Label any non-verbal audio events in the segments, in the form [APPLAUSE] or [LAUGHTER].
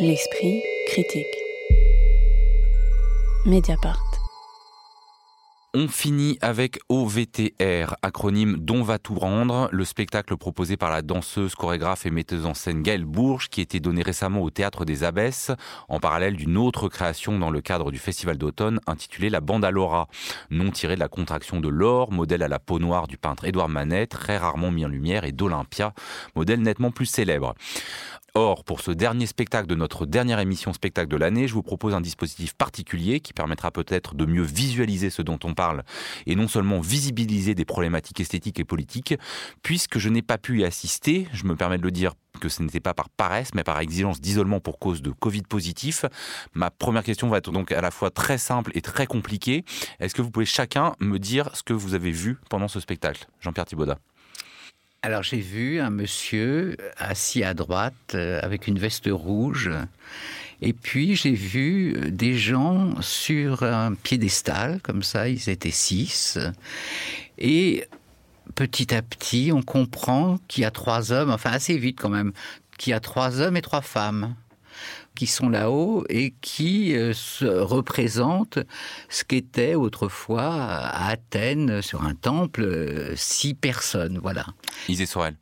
L'esprit critique. Mediapart. On finit avec OVTR, acronyme Dont va tout rendre, le spectacle proposé par la danseuse, chorégraphe et metteuse en scène Gaëlle Bourges, qui était donné récemment au Théâtre des Abbesses, en parallèle d'une autre création dans le cadre du Festival d'automne, intitulée La Bande à Laura, nom tiré de la contraction de l'or, modèle à la peau noire du peintre Édouard Manet, très rarement mis en lumière, et d'Olympia, modèle nettement plus célèbre. Or, pour ce dernier spectacle de notre dernière émission spectacle de l'année, je vous propose un dispositif particulier qui permettra peut-être de mieux visualiser ce dont on parle et non seulement visibiliser des problématiques esthétiques et politiques. Puisque je n'ai pas pu y assister, je me permets de le dire que ce n'était pas par paresse, mais par exigence d'isolement pour cause de Covid positif. Ma première question va être donc à la fois très simple et très compliquée. Est-ce que vous pouvez chacun me dire ce que vous avez vu pendant ce spectacle? Jean-Pierre Thibaudat. Alors j'ai vu un monsieur assis à droite euh, avec une veste rouge. Et puis j'ai vu des gens sur un piédestal, comme ça, ils étaient six. Et petit à petit, on comprend qu'il y a trois hommes, enfin assez vite quand même, qu'il y a trois hommes et trois femmes qui sont là-haut et qui euh, se représentent ce qu'était autrefois à Athènes sur un temple euh, six personnes. Voilà. Sorel.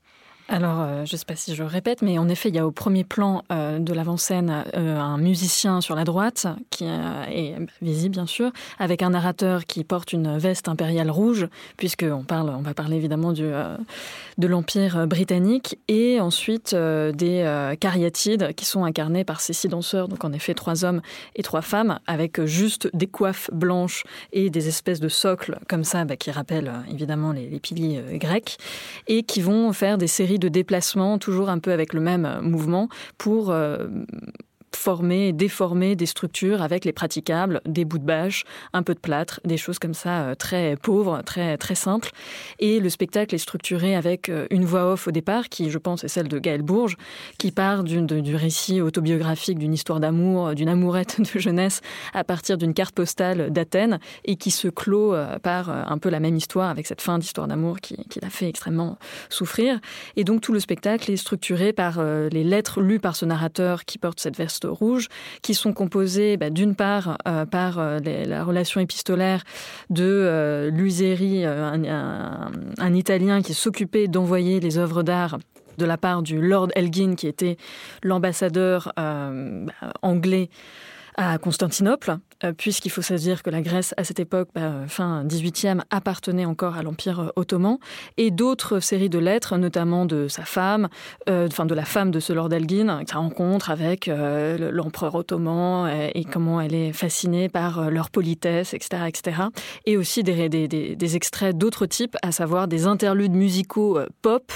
Alors, euh, je ne sais pas si je répète, mais en effet, il y a au premier plan euh, de l'avant-scène euh, un musicien sur la droite, qui est visible bien sûr, avec un narrateur qui porte une veste impériale rouge, puisqu'on parle, on va parler évidemment du, de l'Empire britannique, et ensuite des cariatides qui sont incarnés par ces six danseurs, donc en effet trois hommes et trois femmes, avec juste des coiffes blanches et des espèces de socles comme ça, bah, qui rappellent évidemment les, les piliers grecs, et qui vont faire des séries de déplacement, toujours un peu avec le même mouvement, pour euh, former et déformer des structures avec les praticables, des bouts de bâche, un peu de plâtre, des choses comme ça euh, très pauvres, très très simples. Et le spectacle est structuré avec euh, une voix off au départ, qui je pense est celle de Gaël Bourges, qui part du récit autobiographique d'une histoire d'amour, d'une amourette [LAUGHS] de jeunesse à partir d'une carte postale d'Athènes et qui se clôt euh, par un peu la même histoire avec cette fin d'histoire d'amour qui, qui l'a fait extrêmement souffrir. Et donc tout le spectacle est structuré par les lettres lues par ce narrateur qui porte cette veste rouges, qui sont composés bah, d'une part euh, par euh, la relation épistolaire de euh, Luseri, un, Italien qui s'occupait d'envoyer les œuvres d'art de la part du Lord Elgin, qui était l'ambassadeur bah, anglais à Constantinople, euh, puisqu'il faut se dire que la Grèce, à cette époque, bah, fin 18e, appartenait encore à l'Empire euh, ottoman, et d'autres séries de lettres, notamment de sa femme, euh, enfin de la femme de ce Lord Elgin, sa rencontre avec l'empereur ottoman et, comment elle est fascinée par leur politesse, etc., etc. Et aussi des, extraits d'autres types, à savoir des interludes musicaux pop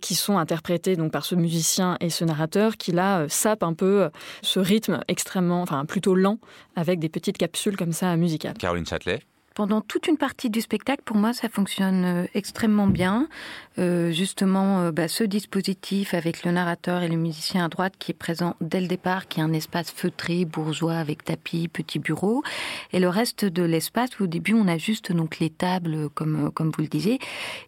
qui sont interprétés donc par ce musicien et ce narrateur qui là sape un peu ce rythme extrêmement, enfin plutôt lent, avec des petites capsules comme ça musicales. Caroline Châtelet pendant toute une partie du spectacle, pour moi, ça fonctionne euh, extrêmement bien. Euh, justement, euh, bah, ce dispositif avec le narrateur et le musicien à droite qui est présent dès le départ, qui est un espace feutré, bourgeois, avec tapis, petit bureau. Et le reste de l'espace, au début, on a juste donc les tables, comme, comme vous le disiez,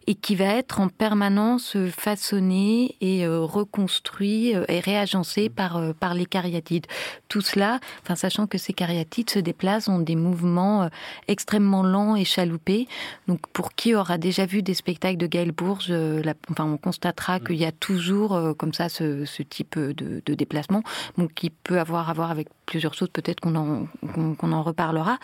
et qui va être en permanence façonné et reconstruit et réagencé par, par les cariatides. Tout cela, enfin, sachant que ces cariatides se déplacent en des mouvements extrêmement lent et chaloupé. Donc, pour qui aura déjà vu des spectacles de Gaël Bourges, euh, enfin, on constatera mm. qu'il y a toujours euh, comme ça ce, type de, déplacement, donc qui peut avoir à voir avec plusieurs choses. Peut-être qu'on en, qu'on, en reparlera.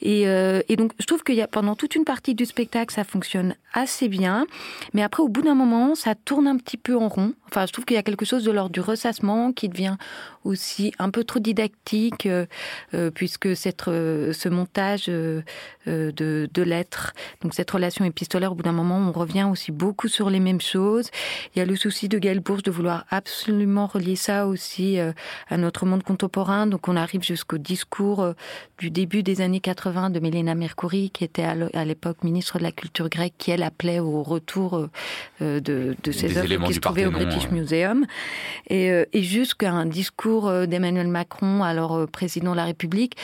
Et, euh, et, donc, je trouve qu'il y a pendant toute une partie du spectacle, ça fonctionne assez bien, mais après, au bout d'un moment, ça tourne un petit peu en rond. Enfin, je trouve qu'il y a quelque chose de l'ordre du ressassement qui devient aussi un peu trop didactique, puisque cette, ce montage euh, de, de lettres. Donc cette relation épistolaire, au bout d'un moment, on revient aussi beaucoup sur les mêmes choses. Il y a le souci de Gaël Bourges de vouloir absolument relier ça aussi euh, à notre monde contemporain. Donc on arrive jusqu'au discours euh, du début des années 80 de Mélina Mercouri, qui était à l'époque ministre de la Culture grecque, qui elle appelait au retour de, de ces œuvres qui se trouvaient au British Museum. Et, et jusqu'à un discours d'Emmanuel Macron, alors président de la République.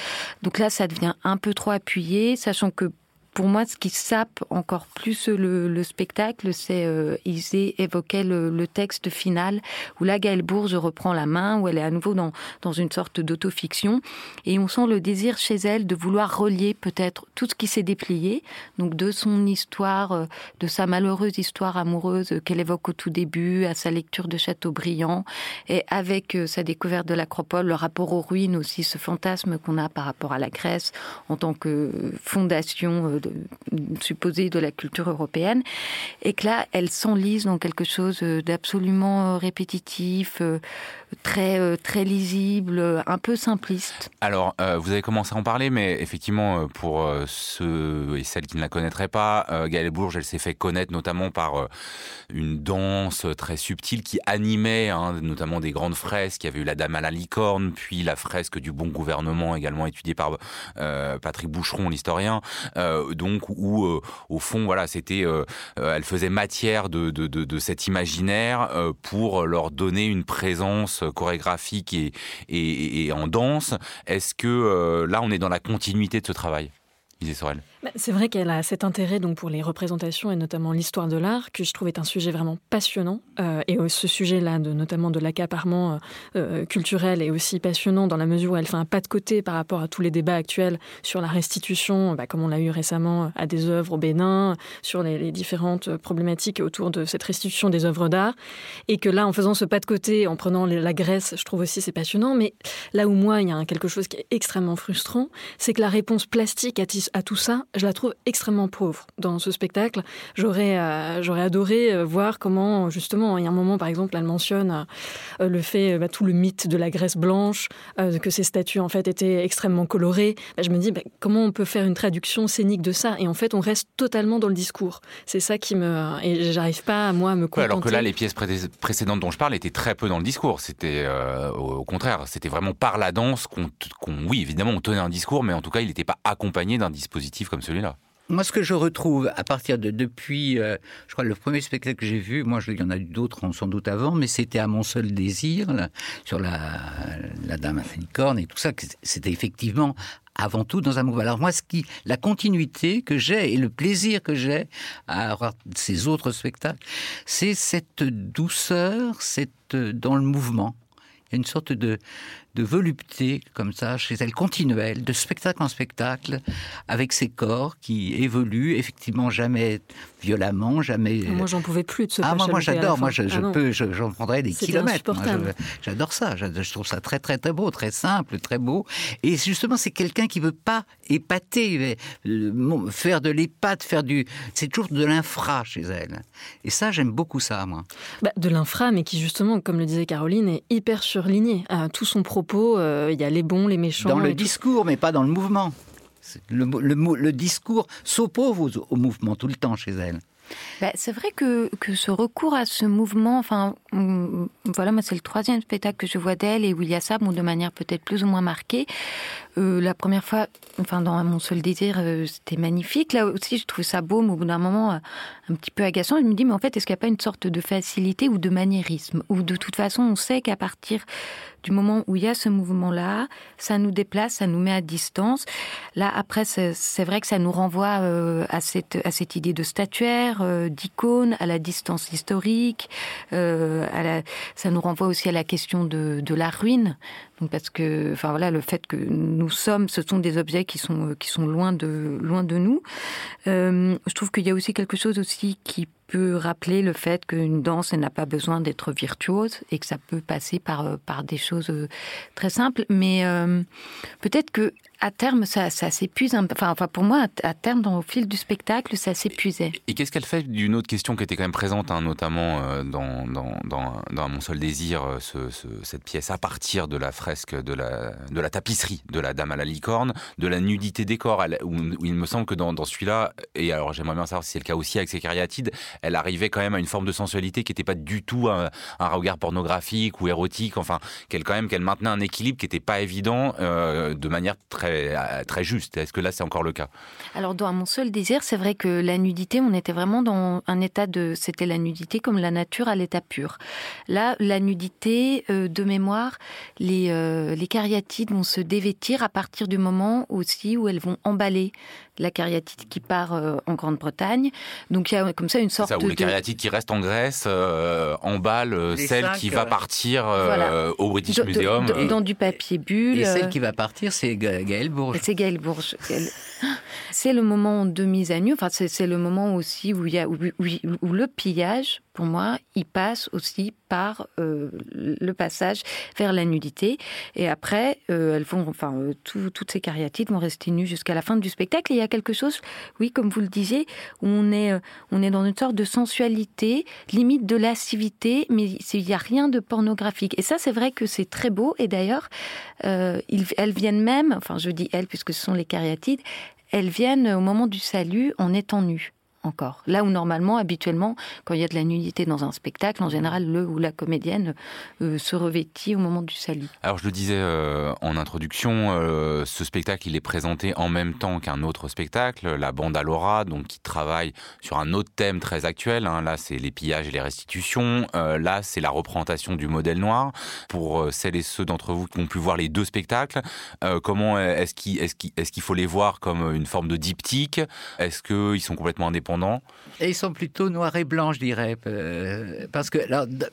Donc là, ça devient un peu trop appuyé. Ça sachant que pour moi, ce qui sape encore plus le, spectacle, c'est euh, Isée évoquait le, texte final où là, Gaëlle Bourges reprend la main, où elle est à nouveau dans, dans une sorte d'autofiction. Et on sent le désir chez elle de vouloir relier peut-être tout ce qui s'est déplié, donc de son histoire, euh, de sa malheureuse histoire amoureuse qu'elle évoque au tout début, à sa lecture de Chateaubriand, et avec euh, sa découverte de l'acropole, le rapport aux ruines aussi, ce fantasme qu'on a par rapport à la Grèce en tant que fondation euh, supposée de la culture européenne, et que là, elle s'enlise dans quelque chose d'absolument répétitif, très, très lisible, un peu simpliste. Alors, vous avez commencé à en parler, mais effectivement, pour ceux et celles qui ne la connaîtraient pas, Gaëlle Bourges, elle s'est fait connaître notamment par une danse très subtile qui animait hein, notamment des grandes fresques. Il y avait eu la Dame à la licorne, puis la fresque du bon gouvernement, également étudiée par euh, Patrick Boucheron, l'historien. Euh, donc où, euh, au fond, voilà, c'était, elle faisait matière de, de, cet imaginaire pour leur donner une présence chorégraphique et, en danse. Est-ce que là, on est dans la continuité de ce travail, Isée Sorel? C'est vrai qu'elle a cet intérêt donc pour les représentations et notamment l'histoire de l'art que je trouve est un sujet vraiment passionnant euh, et ce sujet-là de notamment de l'accaparement euh, euh, culturel est aussi passionnant dans la mesure où elle fait un pas de côté par rapport à tous les débats actuels sur la restitution, bah, comme on l'a eu récemment à des œuvres au Bénin, sur les, différentes problématiques autour de cette restitution des œuvres d'art et que là en faisant ce pas de côté, en prenant la Grèce, je trouve aussi c'est passionnant. Mais là où moi il y a quelque chose qui est extrêmement frustrant, c'est que la réponse plastique à tout ça je la trouve extrêmement pauvre dans ce spectacle. J'aurais euh, j'aurais adoré euh, voir comment, justement, il y a un moment, par exemple, elle mentionne euh, le fait, bah, tout le mythe de la Grèce blanche, que ces statues, en fait, étaient extrêmement colorées. Bah, je me dis, bah, comment on peut faire une traduction scénique de ça? Et en fait, on reste totalement dans le discours. C'est ça qui me... Et j'arrive pas, moi, à me contenter. alors que là, les pièces précédentes dont je parle étaient très peu dans le discours. C'était, au contraire, c'était vraiment par la danse qu'on... oui, évidemment, on tenait un discours, mais en tout cas, il n'était pas accompagné d'un dispositif comme celui-là. Moi, ce que je retrouve à partir de depuis, euh, je crois, le premier spectacle que j'ai vu, moi, il y en a eu d'autres sans doute avant, mais c'était à mon seul désir, sur la, Dame à licorne et tout ça, c'était effectivement avant tout dans un mouvement. Alors moi, ce qui, la continuité que j'ai et le plaisir que j'ai à avoir ces autres spectacles, c'est cette douceur, cette dans le mouvement. Il y a une sorte de, de volupté comme ça chez elle, continuelle, de spectacle en spectacle, avec ses corps qui évoluent, effectivement jamais violemment, jamais. Moi, j'en pouvais plus de ce Ah, moi, moi j'adore, moi, je, ah peux, j'en prendrais des kilomètres. J'adore ça, je trouve ça très, très, très beau, très simple, très beau. Et justement, c'est quelqu'un qui veut pas épater, euh, faire de l'épate, faire du. C'est toujours de l'infra chez elle. Et ça, j'aime beaucoup ça, moi. Bah, de l'infra, mais qui, justement, comme le disait Caroline, est hyper surligné. à tout son propos euh, il y a les bons, les méchants. Dans le discours, mais pas dans le mouvement. Le, le, discours s'oppose au, mouvement tout le temps chez elle. Bah, c'est vrai que, que ce recours à ce mouvement, enfin, mm, voilà, moi c'est le troisième spectacle que je vois d'elle et où il y a ça, bon, de manière peut-être plus ou moins marquée. Euh, la première fois, enfin dans mon seul désir, euh, c'était magnifique. Là aussi, je trouve ça beau, mais au bout d'un moment, un petit peu agaçant. Je me dis, mais en fait, est-ce qu'il n'y a pas une sorte de facilité ou de maniérisme? Ou de toute façon, on sait qu'à partir du moment où il y a ce mouvement-là, ça nous déplace, ça nous met à distance. Là, après, c'est vrai que ça nous renvoie euh, à, cette, idée de statuaire, euh, d'icône, à la distance historique. Euh, ça nous renvoie aussi à la question de, la ruine. Donc parce que, enfin voilà, le fait que nous sommes, ce sont des objets qui sont loin de loin de nous. Je trouve qu'il y a aussi quelque chose aussi qui peut rappeler le fait qu'une danse n'a pas besoin d'être virtuose et que ça peut passer par euh, par des choses euh, très simples. Mais euh, peut-être que à terme, ça, ça s'épuise. Enfin, enfin, pour moi, à terme, dans, au fil du spectacle, ça s'épuisait. Et qu'est-ce qu'elle fait d'une autre question qui était quand même présente, hein, notamment dans, dans, dans, dans, Mon seul désir, ce, cette pièce, à partir de la fresque, de la, de la tapisserie de la Dame à la licorne, de la nudité des corps, où, il me semble que dans, celui-là, et alors j'aimerais bien savoir si c'est le cas aussi avec ses cariatides, elle arrivait quand même à une forme de sensualité qui n'était pas du tout un, regard pornographique ou érotique, enfin, qu'elle quand maintenait un équilibre qui n'était pas évident euh, de manière très euh, très juste. Est-ce que là c'est encore le cas? Alors dans mon seul désir, c'est vrai que la nudité, on était vraiment dans un état de, c'était la nudité comme la nature à l'état pur. Là, la nudité, euh, de mémoire, les les cariatides vont se dévêtir à partir du moment aussi où elles vont emballer la cariatide qui part en Grande-Bretagne. Donc il y a comme ça une sorte ça, ou de... les cariatides qui restent en Grèce emballent celle qui va partir au British Museum. dans du papier bulle. Et celle qui va partir, c'est Gaël Bourges. C'est Gaël Bourges. C'est le moment de mise à nu, enfin, c'est le moment aussi où, le pillage, pour moi, il passe aussi par euh, le passage vers la nudité. Et après, euh, elles vont, enfin, euh, toutes ces cariatides vont rester nues jusqu'à la fin du spectacle. Et il y a quelque chose, oui, comme vous le disiez, où on est, on est dans une sorte de sensualité, limite de lascivité, mais il n'y a rien de pornographique. Et ça, c'est vrai que c'est très beau. Et d'ailleurs, elles viennent même, enfin, je dis elles puisque ce sont les cariatides, elles viennent au moment du salut en étant nues encore. Là où normalement, habituellement, quand il y a de la nudité dans un spectacle, en général, le ou la comédienne euh, se revêtit au moment du salut. Alors je le disais euh, en introduction, euh, ce spectacle, il est présenté en même temps qu'un autre spectacle, la bande à donc qui travaille sur un autre thème très actuel. Hein. Là, c'est les pillages et les restitutions. là, c'est la représentation du modèle noir. Pour celles et ceux d'entre vous qui ont pu voir les deux spectacles, comment est-ce qu'il est qu'il est qu'il faut les voir comme une forme de diptyque? Est-ce qu'ils sont complètement indépendants? Et ils sont plutôt noirs et blancs, je dirais. Euh, parce que,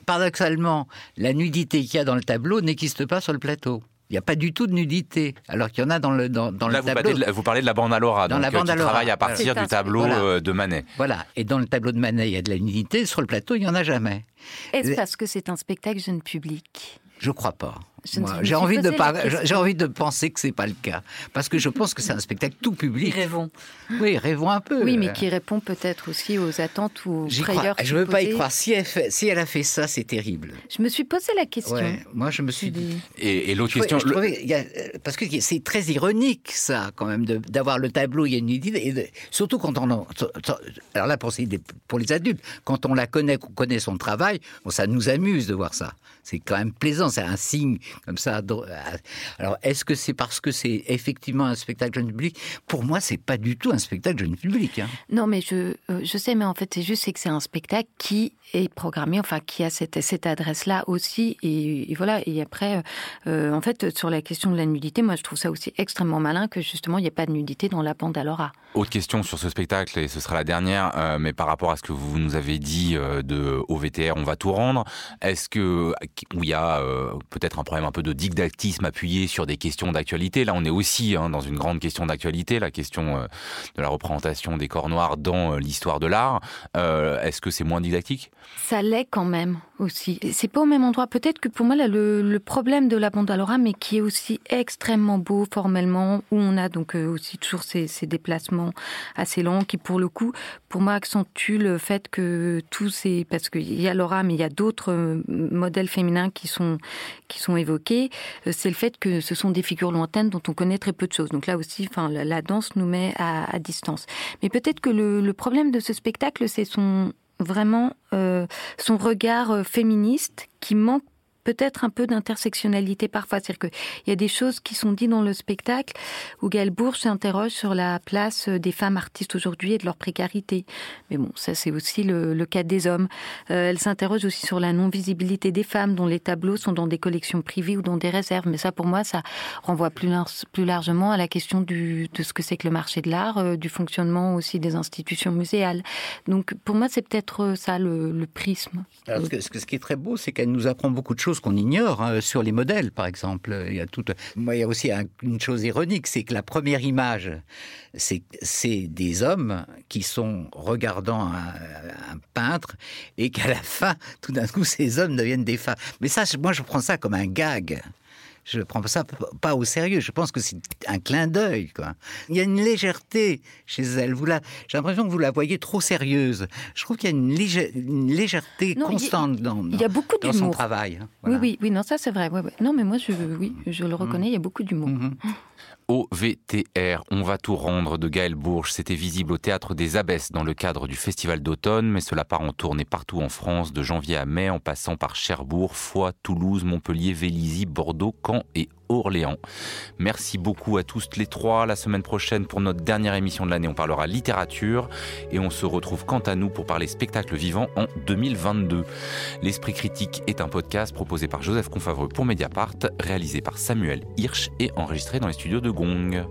paradoxalement, la nudité qu'il y a dans le tableau n'existe pas sur le plateau. Il n'y a pas du tout de nudité, alors qu'il y en a dans le, dans, dans Là, le tableau. Vous, vous parlez de la bande à Laura, dans la bande qui travaille à partir du tableau euh, de Manet. Voilà, et dans le tableau de Manet, il y a de la nudité, sur le plateau, il n'y en a jamais. Est-ce parce que c'est un spectacle jeune public? Je crois pas. J'ai envie de j'ai envie de penser que c'est pas le cas parce que je pense que c'est un spectacle tout public. Rêvons. Oui, rêvons un peu. Oui, mais qui répond peut-être aussi aux attentes ou aux frayeurs. Je ne veux pas y croire. Si elle, si elle a fait ça, c'est terrible. Je me suis posé la question. moi, je me suis dit. Et, l'autre question, parce que c'est très ironique ça, quand même, d'avoir le tableau. Il y a une idée, et surtout quand on, alors là pour, pour les adultes, quand on la connaît, qu'on connaît son travail, bon, ça nous amuse de voir ça. C'est quand même plaisant. C'est un signe comme ça. Alors, est-ce que c'est parce que c'est effectivement un spectacle jeune public? Pour moi, c'est pas du tout un spectacle jeune public. Hein. Non, mais je, euh, je sais, mais en fait, c'est juste que c'est un spectacle qui est programmé, enfin, qui a cette, cette adresse-là aussi. Et, voilà. Et après, euh, en fait, sur la question de la nudité, moi, je trouve ça aussi extrêmement malin que justement, il n'y ait pas de nudité dans la bande à Laura. Autre question sur ce spectacle, et ce sera la dernière, euh, mais par rapport à ce que vous nous avez dit de OVTR, on va tout rendre. Est-ce que où il y a peut-être un problème un peu de didactisme appuyé sur des questions d'actualité. Là, on est aussi hein, dans une grande question d'actualité, la question euh, de la représentation des corps noirs dans euh, l'histoire de l'art. Euh, est-ce que c'est moins didactique? Ça l'est quand même aussi. C'est pas au même endroit. Peut-être que pour moi, là, le, problème de la Laura, mais qui est aussi extrêmement beau formellement, où on a donc aussi toujours ces, déplacements assez longs, qui pour le coup, pour moi, accentuent le fait que tous ces, parce qu'il y a Laura, mais il y a d'autres modèles féminins qui sont qui sont évoqués, euh, c'est le fait que ce sont des figures lointaines dont on connaît très peu de choses. Donc là aussi, enfin, la, danse nous met à, distance. Mais peut-être que le, problème de ce spectacle, c'est son vraiment euh, son regard euh, féministe qui manque peut-être un peu d'intersectionnalité parfois. C'est-à-dire qu'il y a des choses qui sont dites dans le spectacle où Gaël Bourges s'interroge sur la place des femmes artistes aujourd'hui et de leur précarité. Mais bon, ça c'est aussi le, cas des hommes. Euh, elle s'interroge aussi sur la non-visibilité des femmes dont les tableaux sont dans des collections privées ou dans des réserves. Mais ça pour moi, ça renvoie plus, largement à la question de ce que c'est que le marché de l'art, euh, du fonctionnement aussi des institutions muséales. Donc pour moi, c'est peut-être ça le, prisme. ce qui est très beau, c'est qu'elle nous apprend beaucoup de choses qu'on ignore hein, sur les modèles, par exemple. Il y a tout. Moi, il y a aussi une chose ironique, c'est que la première image, c'est des hommes qui sont regardant un, peintre et qu'à la [LAUGHS] fin, tout d'un coup, ces hommes deviennent des femmes. Mais ça, moi, je prends ça comme un gag je ne prends ça pas au sérieux. Je pense que c'est un clin d'œil. Il y a une légèreté chez elle. J'ai l'impression que vous la voyez trop sérieuse. Je trouve qu'il y a une, légèreté constante dans, il y a beaucoup son travail. Hein. Oui, oui, oui, non, ça c'est vrai. Non, mais moi, je, oui, je le reconnais, il y a beaucoup d'humour. Mm-hmm. OVTR, On va tout rendre de Gaël Bourges. C'était visible au Théâtre des Abbesses dans le cadre du Festival d'automne, mais cela part en tournée partout en France, de janvier à mai, en passant par Cherbourg, Foix, Toulouse, Montpellier, Vélizy, Bordeaux, Caen et Merci beaucoup à tous les trois. La semaine prochaine, pour notre dernière émission de l'année, on parlera littérature et on se retrouve quant à nous pour parler spectacle vivant en 2022. L'Esprit critique est un podcast proposé par Joseph Confavreux pour Mediapart, réalisé par Samuel Hirsch et enregistré dans les studios de Gong.